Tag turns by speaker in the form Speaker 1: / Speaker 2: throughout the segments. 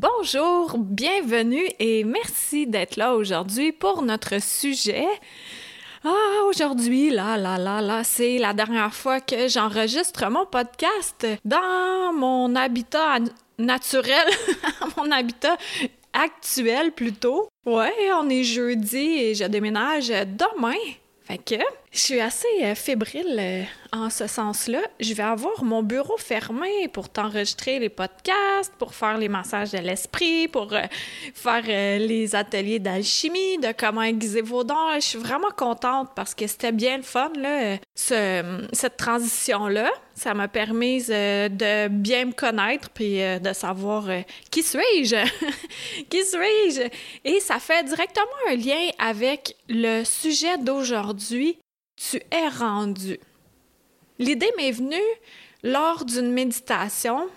Speaker 1: Bonjour, bienvenue et merci d'être là aujourd'hui pour notre sujet. Ah, aujourd'hui, là, là, là, là, c'est la dernière fois que j'enregistre mon podcast dans mon habitat naturel, mon habitat actuel plutôt. Ouais, on est jeudi et je déménage demain. Fait que je suis assez euh, fébrile euh, en ce sens-là. Je vais avoir mon bureau fermé pour t'enregistrer les podcasts, pour faire les massages de l'esprit, pour euh, faire les ateliers d'alchimie, de comment aiguiser vos dons. Je suis vraiment contente parce que c'était bien le fun, là, cette transition-là. Ça m'a permis de bien me connaître puis de savoir qui suis-je, qui suis-je? Et ça fait directement un lien avec le sujet d'aujourd'hui tu es rendu. L'idée m'est venue lors d'une méditation.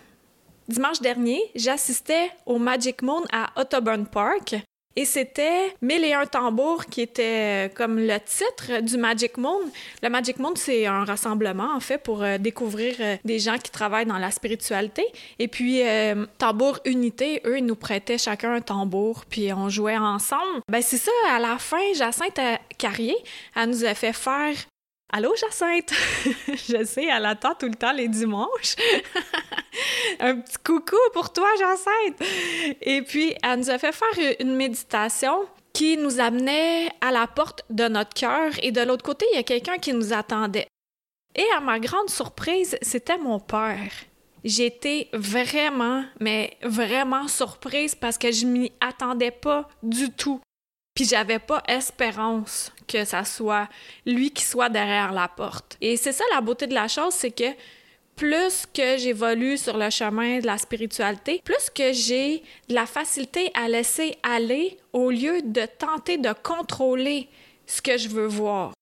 Speaker 1: Dimanche dernier, j'assistais au Magic Moon à Autoburn Park et c'était Mille et un tambours qui était euh, comme le titre du Magic Moon. Le Magic Moon, c'est un rassemblement, en fait, pour euh, découvrir euh, des gens qui travaillent dans la spiritualité. Et puis, Tambour Unité, eux, ils nous prêtaient chacun un tambour, puis on jouait ensemble. Ben c'est ça, à la fin, Jacinthe Carrier, elle nous a fait faire Allô, Jacinthe? je sais, elle attend tout le temps les dimanches. Un petit coucou pour toi, Jacinthe! Et puis, elle nous a fait faire une méditation qui nous amenait à la porte de notre cœur et de l'autre côté, il y a quelqu'un qui nous attendait. Et à ma grande surprise, c'était mon père. J'étais vraiment, mais vraiment surprise parce que je m'y attendais pas du tout. Puis j'avais pas espérance que ça soit lui qui soit derrière la porte. Et c'est ça la beauté de la chose, c'est que plus que j'évolue sur le chemin de la spiritualité, plus que j'ai de la facilité à laisser aller au lieu de tenter de contrôler ce que je veux voir.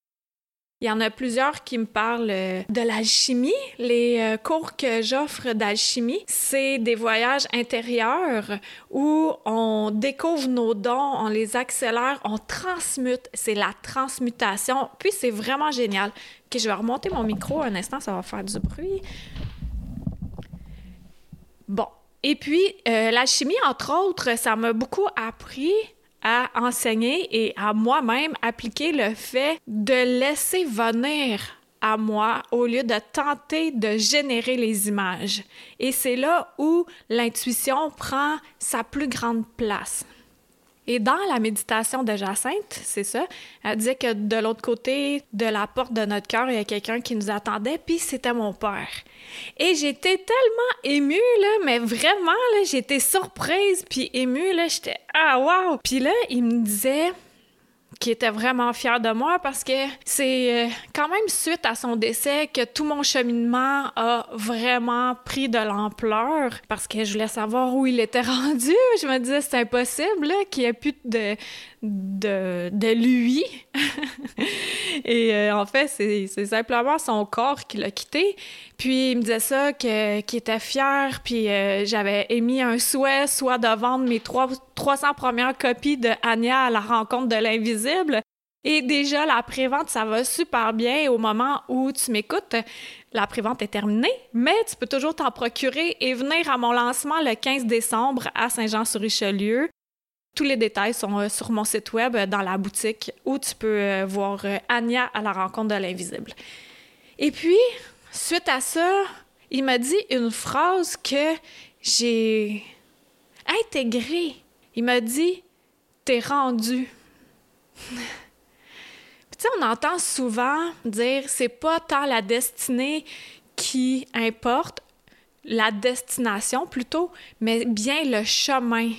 Speaker 1: Il y en a plusieurs qui me parlent euh, de l'alchimie. Les euh, cours que j'offre d'alchimie, c'est des voyages intérieurs où on découvre nos dons, on les accélère, on transmute. C'est la transmutation. Puis c'est vraiment génial. Ok, je vais remonter mon micro un instant, ça va faire du bruit. Bon. Et puis, euh, l'alchimie, entre autres, ça m'a beaucoup appris à enseigner et à moi-même appliquer le fait de laisser venir à moi au lieu de tenter de générer les images. Et c'est là où l'intuition prend sa plus grande place. Et dans la méditation de Jacinthe, c'est ça, elle disait que de l'autre côté de la porte de notre cœur, il y a quelqu'un qui nous attendait, puis c'était mon père. Et j'étais tellement émue, là, mais vraiment, là, j'étais surprise, puis émue, là, j'étais « Ah, wow! » Puis là, il me disait qui était vraiment fier de moi parce que c'est euh, quand même suite à son décès que tout mon cheminement a vraiment pris de l'ampleur parce que je voulais savoir où il était rendu. Je me disais c'est impossible qu'il n'y ait plus de, de, de lui. Et euh, en fait, c'est simplement son corps qui l'a quitté. Puis il me disait ça, qu'il était fier, puis euh, j'avais émis un souhait, soit de vendre mes trois, 300 premières copies de Anya à la rencontre de l'invisible. Et déjà, la prévente, ça va super bien. au moment où tu m'écoutes, la prévente est terminée, mais tu peux toujours t'en procurer et venir à mon lancement le 15 décembre à Saint-Jean-sur-Richelieu. Tous les détails sont euh, sur mon site web euh, dans la boutique où tu peux euh, voir Anya à la rencontre de l'invisible. Et puis, suite à ça, il m'a dit une phrase que j'ai intégrée. Il m'a dit T'es rendu. tu sais, on entend souvent dire c'est pas tant la destinée qui importe, la destination plutôt, mais bien le chemin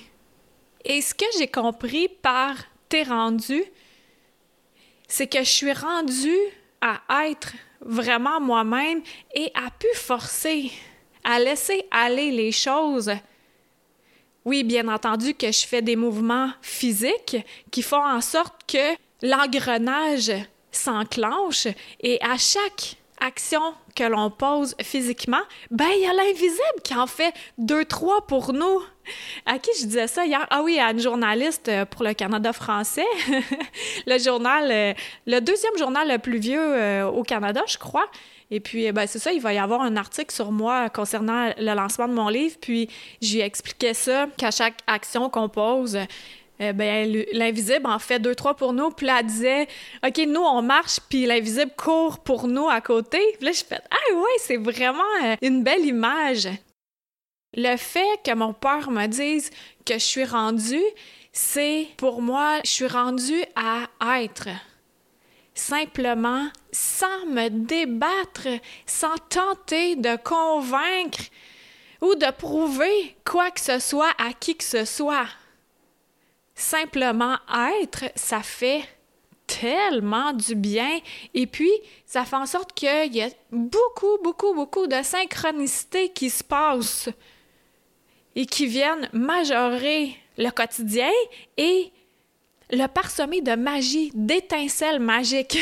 Speaker 1: et ce que j'ai compris par t'es rendu, c'est que je suis rendue à être vraiment moi-même et à pu forcer, à laisser aller les choses Oui, bien entendu que je fais des mouvements physiques qui font en sorte que l'engrenage s'enclenche et à chaque action que l'on pose physiquement, ben il y a l'invisible qui en fait deux, trois pour nous. À qui je disais ça hier? Ah oui, à une journaliste euh, pour le Canada français. le journal, euh, le deuxième journal le plus vieux euh, au Canada, je crois. Et puis, ben, c'est ça, il va y avoir un article sur moi concernant le lancement de mon livre. Puis, j'ai expliqué ça, qu'à chaque action qu'on pose, ben, l'invisible en fait deux, trois pour nous. Puis elle disait, OK, nous, on marche, puis l'invisible court pour nous à côté. Puis là, je fais, ah ouais, c'est vraiment une belle image. Le fait que mon père me dise que je suis rendue, c'est pour moi, je suis rendue à être. Simplement, sans me débattre, sans tenter de convaincre ou de prouver quoi que ce soit à qui que ce soit simplement être, ça fait tellement du bien. Et puis, ça fait en sorte qu'il y a beaucoup, beaucoup, beaucoup de synchronicité qui se passent et qui viennent majorer le quotidien et le parsemer de magie, d'étincelles magiques.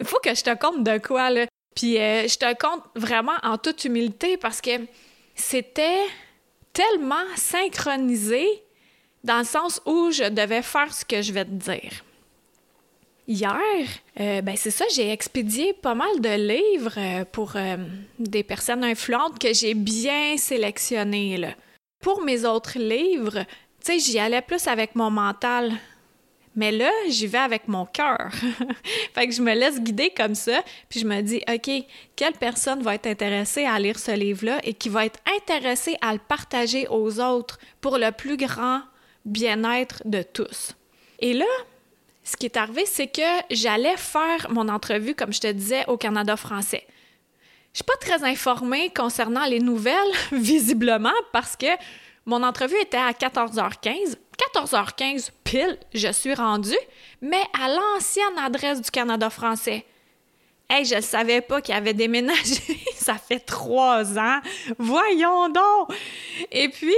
Speaker 1: Il faut que je te compte de quoi, là. Puis euh, je te compte vraiment en toute humilité parce que c'était tellement synchronisé dans le sens où je devais faire ce que je vais te dire. Hier, euh, ben c'est ça, j'ai expédié pas mal de livres euh, pour euh, des personnes influentes que j'ai bien sélectionnés. Là. Pour mes autres livres, tu sais, j'y allais plus avec mon mental. Mais là, j'y vais avec mon cœur. fait que je me laisse guider comme ça, puis je me dis, OK, quelle personne va être intéressée à lire ce livre-là et qui va être intéressée à le partager aux autres pour le plus grand bien-être de tous? Et là, ce qui est arrivé, c'est que j'allais faire mon entrevue, comme je te disais, au Canada français. Je suis pas très informée concernant les nouvelles, visiblement, parce que mon entrevue était à 14h15. 14h15 pile, je suis rendue, mais à l'ancienne adresse du Canada français. Hey, je ne savais pas qu'il avait déménagé. Ça fait trois ans. Voyons donc. Et puis,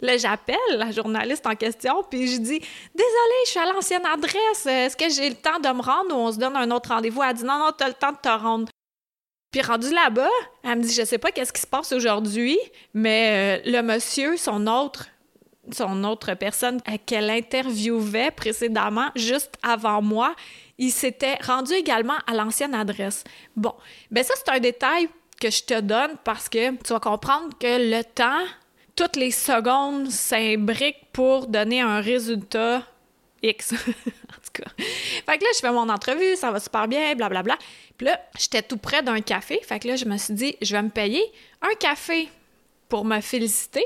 Speaker 1: Là, j'appelle la journaliste en question, puis je dis Désolée, je suis à l'ancienne adresse. Est-ce que j'ai le temps de me rendre ou on se donne un autre rendez-vous? Elle dit Non, non, t'as le temps de te rendre. Puis rendu là-bas, elle me dit Je sais pas qu'est-ce qui se passe aujourd'hui, mais euh, le monsieur, son autre son autre personne qu'elle interviewait précédemment, juste avant moi, il s'était rendu également à l'ancienne adresse. Bon, ben ça, c'est un détail que je te donne parce que tu vas comprendre que le temps toutes les secondes s'imbriquent pour donner un résultat X. en tout cas. Fait que là, je fais mon entrevue, ça va super bien, blablabla. Puis là, j'étais tout près d'un café. Fait que là, je me suis dit, je vais me payer un café pour me féliciter.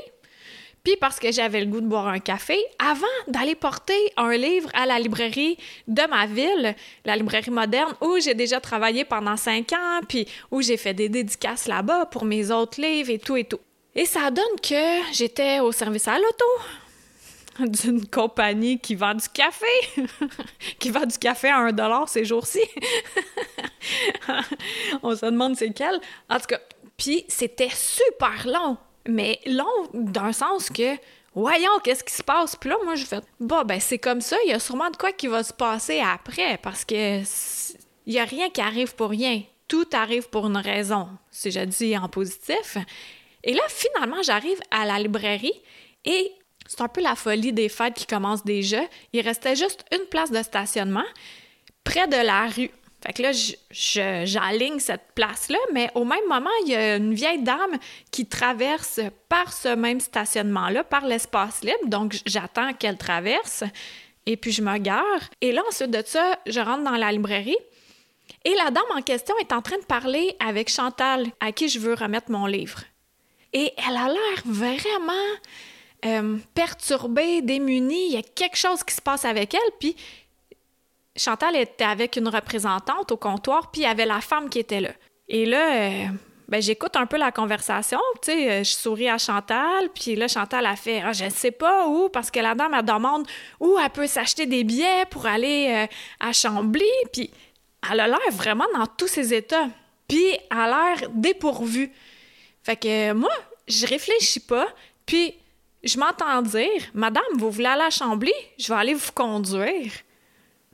Speaker 1: Puis parce que j'avais le goût de boire un café, avant d'aller porter un livre à la librairie de ma ville, la librairie moderne, où j'ai déjà travaillé pendant cinq ans, puis où j'ai fait des dédicaces là-bas pour mes autres livres et tout et tout. Et ça donne que j'étais au service à l'auto d'une compagnie qui vend du café, qui vend du café à un dollar ces jours-ci. On se demande c'est quel. En tout cas, puis c'était super long, mais long d'un sens que voyons qu'est-ce qui se passe? Puis là, moi, je fais bon, ben c'est comme ça, il y a sûrement de quoi qui va se passer après parce que il y a rien qui arrive pour rien. Tout arrive pour une raison, si je dis en positif. Et là, finalement, j'arrive à la librairie et c'est un peu la folie des fêtes qui commence déjà. Il restait juste une place de stationnement près de la rue. Fait que là, j'aligne cette place-là, mais au même moment, il y a une vieille dame qui traverse par ce même stationnement-là, par l'espace libre. Donc, j'attends qu'elle traverse et puis je me gare. Et là, ensuite de ça, je rentre dans la librairie. Et la dame en question est en train de parler avec Chantal, à qui je veux remettre mon livre. Et elle a l'air vraiment euh, perturbée, démunie. Il y a quelque chose qui se passe avec elle. Puis Chantal était avec une représentante au comptoir, puis il y avait la femme qui était là. Et là, euh, ben, j'écoute un peu la conversation, tu sais, euh, je souris à Chantal, puis là, Chantal a fait ah, Je ne sais pas où, parce que la dame, elle demande où elle peut s'acheter des billets pour aller à Chambly, puis elle a l'air vraiment dans tous ses états. Puis elle a l'air dépourvue. Fait que moi, je réfléchis pas. Puis, je m'entends dire, Madame, vous voulez aller à Chambly? Je vais aller vous conduire.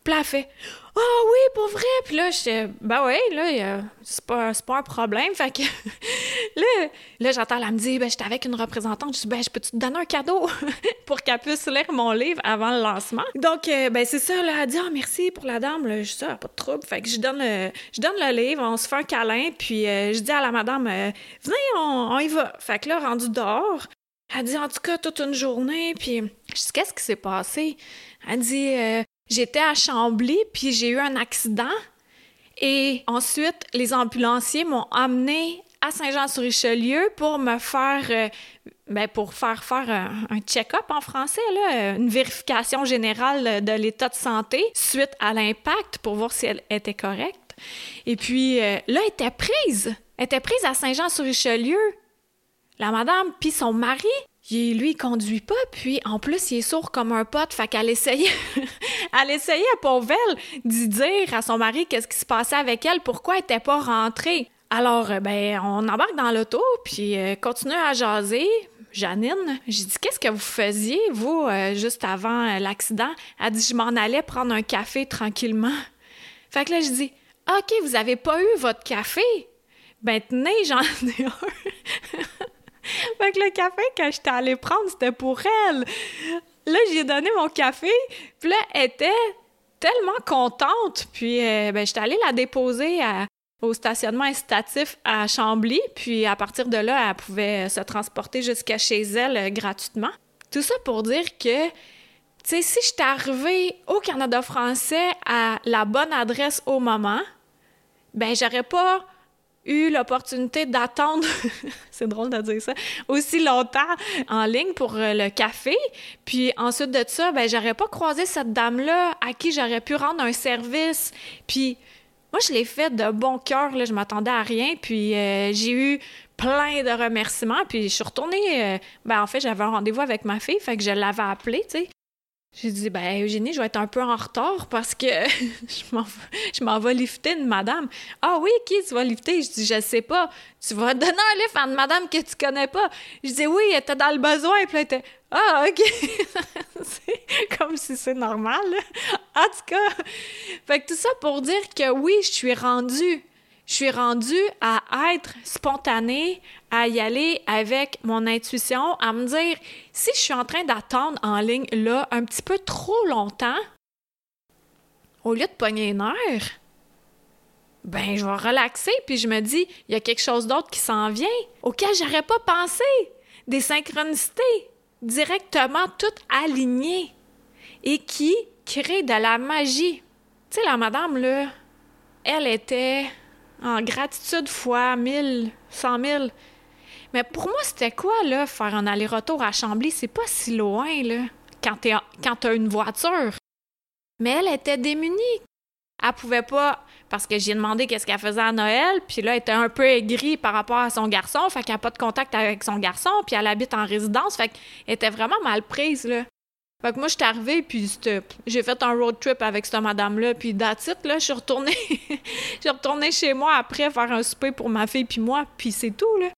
Speaker 1: Puis fait Ah oh, oui, pour vrai. Puis là, je Ben oui, là, c'est pas, un problème. Fait que là, là j'entends, elle me dire Ben, j'étais avec une représentante. Je dis Ben, je peux-tu te donner un cadeau pour qu'elle puisse lire mon livre avant le lancement? Donc, euh, ben, c'est ça, là. Elle dit Ah, merci pour la dame. Là, je dis pas de trouble. Fait que je donne, le, je donne le livre, on se fait un câlin. Puis euh, je dis à la madame euh, Venez, on, y va. Fait que là, rendu dehors, elle dit en tout cas toute une journée, puis je dis qu'est-ce qui s'est passé? Elle dit J'étais à Chambly, puis j'ai eu un accident. Et ensuite, les ambulanciers m'ont amené à Saint-Jean-sur-Richelieu pour me faire, euh, ben pour faire faire un, check-up en français, là, une vérification générale de l'état de santé suite à l'impact pour voir si elle était correcte. Et puis euh, là, elle était prise. Elle était prise à Saint-Jean-sur-Richelieu. La madame, puis son mari, il, lui, il conduit pas, puis en plus, il est sourd comme un pote, fait qu'elle essayait, elle essayait, pauvre elle, d'y dire à son mari qu'est-ce qui se passait avec elle, pourquoi elle était pas rentrée. Alors, euh, ben, on embarque dans l'auto, puis euh, continue à jaser. Janine, j'ai dit qu'est-ce que vous faisiez, vous, euh, juste avant l'accident? Elle dit je m'en allais prendre un café tranquillement. Fait que là, je dis OK, vous avez pas eu votre café? Ben tenez, j'en ai un. fait que le café que j'étais allée prendre, c'était pour elle. Là, j'ai donné mon café, puis là, elle était tellement contente. Puis, euh, ben, j'étais allée la déposer au stationnement incitatif à Chambly. Puis, à partir de là, elle pouvait se transporter jusqu'à chez elle euh, gratuitement. Tout ça pour dire que, tu sais, si j'étais arrivée au Canada français à la bonne adresse au moment, ben, j'aurais pas eu l'opportunité d'attendre, c'est drôle de dire ça, aussi longtemps en ligne pour euh, le café. Puis ensuite de ça, ben j'aurais pas croisé cette dame-là à qui j'aurais pu rendre un service. Puis moi, je l'ai fait de bon cœur, là, je m'attendais à rien. Puis euh, j'ai eu plein de remerciements. Puis je suis retournée, euh, ben en fait, j'avais un rendez-vous avec ma fille, fait que je l'avais appelée, tu sais. J'ai dit, ben Eugénie, je vais être un peu en retard parce que je m'en vais lifter une madame. Ah oui, qui tu vas lifter? Je dis, je sais pas. Tu vas donner un lift à une madame que tu connais pas. Je dis, oui, elle était dans le besoin. Puis elle était, ah, OK. comme si c'est normal. En tout cas, fait que tout ça pour dire que oui, je suis rendue je suis rendue à être spontanée, à y aller avec mon intuition, à me dire si je suis en train d'attendre en ligne là un petit peu trop longtemps, au lieu de pogner les nerfs, ben je vais relaxer puis je me dis il y a quelque chose d'autre qui s'en vient auquel j'aurais pas pensé, des synchronicités directement toutes alignées et qui créent de la magie. Tu sais la madame là, elle était en gratitude fois 1000, 100 000. Mais pour moi, c'était quoi, là, faire un aller-retour à Chambly? C'est pas si loin, là, quand t'as une voiture. Mais elle était démunie. Elle pouvait pas, parce que j'ai demandé qu'est-ce qu'elle faisait à Noël, puis là, elle était un peu aigrie par rapport à son garçon, fait qu'elle n'a pas de contact avec son garçon, puis elle habite en résidence, fait qu'elle était vraiment mal prise. Fait que moi, je suis arrivée, puis j'ai fait un road trip avec cette madame-là, puis that's là, je suis retournée... je retournée chez moi après faire un souper pour ma fille puis moi, puis c'est tout, là.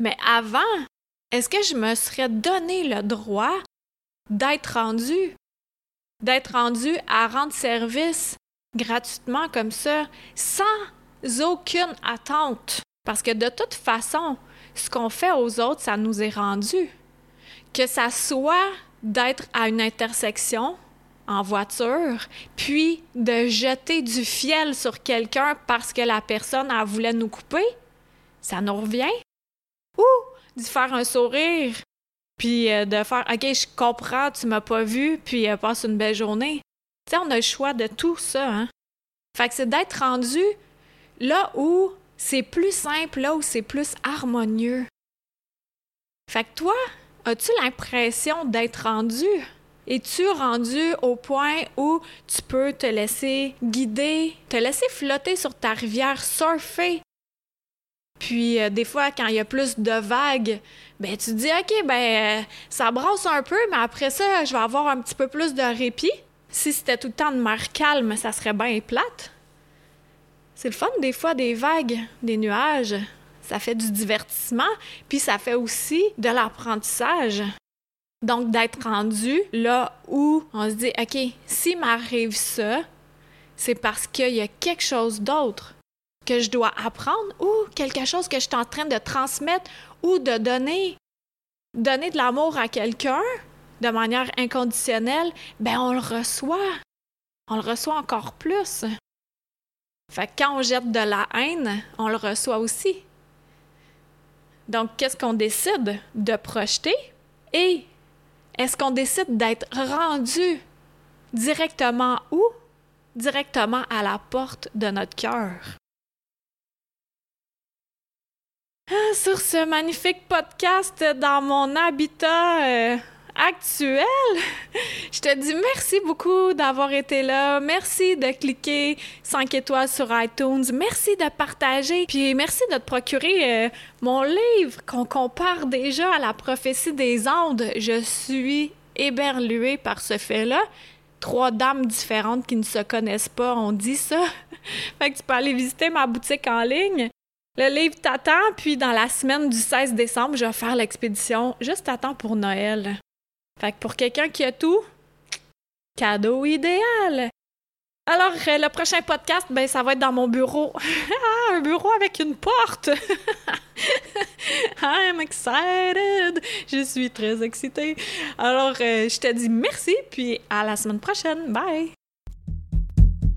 Speaker 1: Mais avant, est-ce que je me serais donné le droit d'être rendue? D'être rendue à rendre service gratuitement comme ça, sans aucune attente? Parce que de toute façon, ce qu'on fait aux autres, ça nous est rendu que ça soit d'être à une intersection en voiture, puis de jeter du fiel sur quelqu'un parce que la personne a voulu nous couper, ça nous revient. Ou d'y faire un sourire, puis euh, de faire OK, je comprends, tu m'as pas vu, puis euh, passe une belle journée. Tu sais, on a le choix de tout ça, hein. Fait que c'est d'être rendu là où c'est plus simple, là où c'est plus harmonieux. Fait que toi, As-tu l'impression d'être rendu? Es-tu rendu au point où tu peux te laisser guider, te laisser flotter sur ta rivière, surfer? Puis euh, des fois, quand il y a plus de vagues, ben tu te dis OK, ben euh, ça brasse un peu, mais après ça, je vais avoir un petit peu plus de répit. Si c'était tout le temps de mer calme, ça serait bien plate. C'est le fun des fois des vagues, des nuages. Ça fait du divertissement, puis ça fait aussi de l'apprentissage. Donc, d'être rendu là où on se dit, OK, s'il m'arrive ça, c'est parce qu'il y a quelque chose d'autre que je dois apprendre ou quelque chose que je suis en train de transmettre ou de donner. Donner de l'amour à quelqu'un de manière inconditionnelle, ben on le reçoit. On le reçoit encore plus. Fait que quand on jette de la haine, on le reçoit aussi. Donc, qu'est-ce qu'on décide de projeter? Et est-ce qu'on décide d'être rendu directement où? Directement à la porte de notre cœur. Ah, sur ce magnifique podcast dans mon habitat euh, actuel. Je te dis merci beaucoup d'avoir été là. Merci de cliquer 5 étoiles sur iTunes. Merci de partager. Puis merci de te procurer euh, mon livre qu'on compare déjà à la prophétie des ondes. Je suis éberluée par ce fait-là. Trois dames différentes qui ne se connaissent pas ont dit ça. fait que tu peux aller visiter ma boutique en ligne. Le livre t'attend, puis dans la semaine du 16 décembre, je vais faire l'expédition juste à pour Noël. Fait que pour quelqu'un qui a tout, cadeau idéal. Alors, euh, le prochain podcast, ben, ça va être dans mon bureau. Ah, un bureau avec une porte! I'm excited! Je suis très excitée. Alors, euh, je te dis merci, puis à la semaine prochaine. Bye!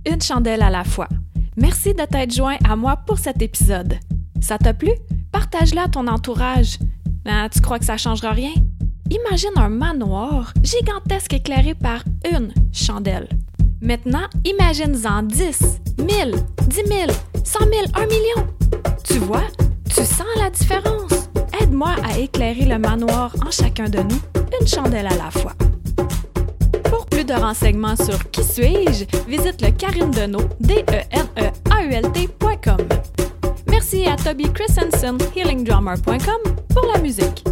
Speaker 1: Une chandelle à la fois. Merci de t'être joint à moi pour cet épisode. Ça t'a plu? Partage-le à ton entourage. Ben, tu crois que ça changera rien? Imagine un manoir gigantesque éclairé par une chandelle. Maintenant, imagine-en 10, 1000, 10 000, 100 000, 1 million. Tu vois, tu sens la différence. Aide-moi à éclairer le manoir en chacun de nous, une chandelle à la fois. Pour plus de renseignements sur Qui suis-je, visite le Karine Deneau, d e n e a u l Merci à Toby Christensen, healingdrummer.com, pour la musique.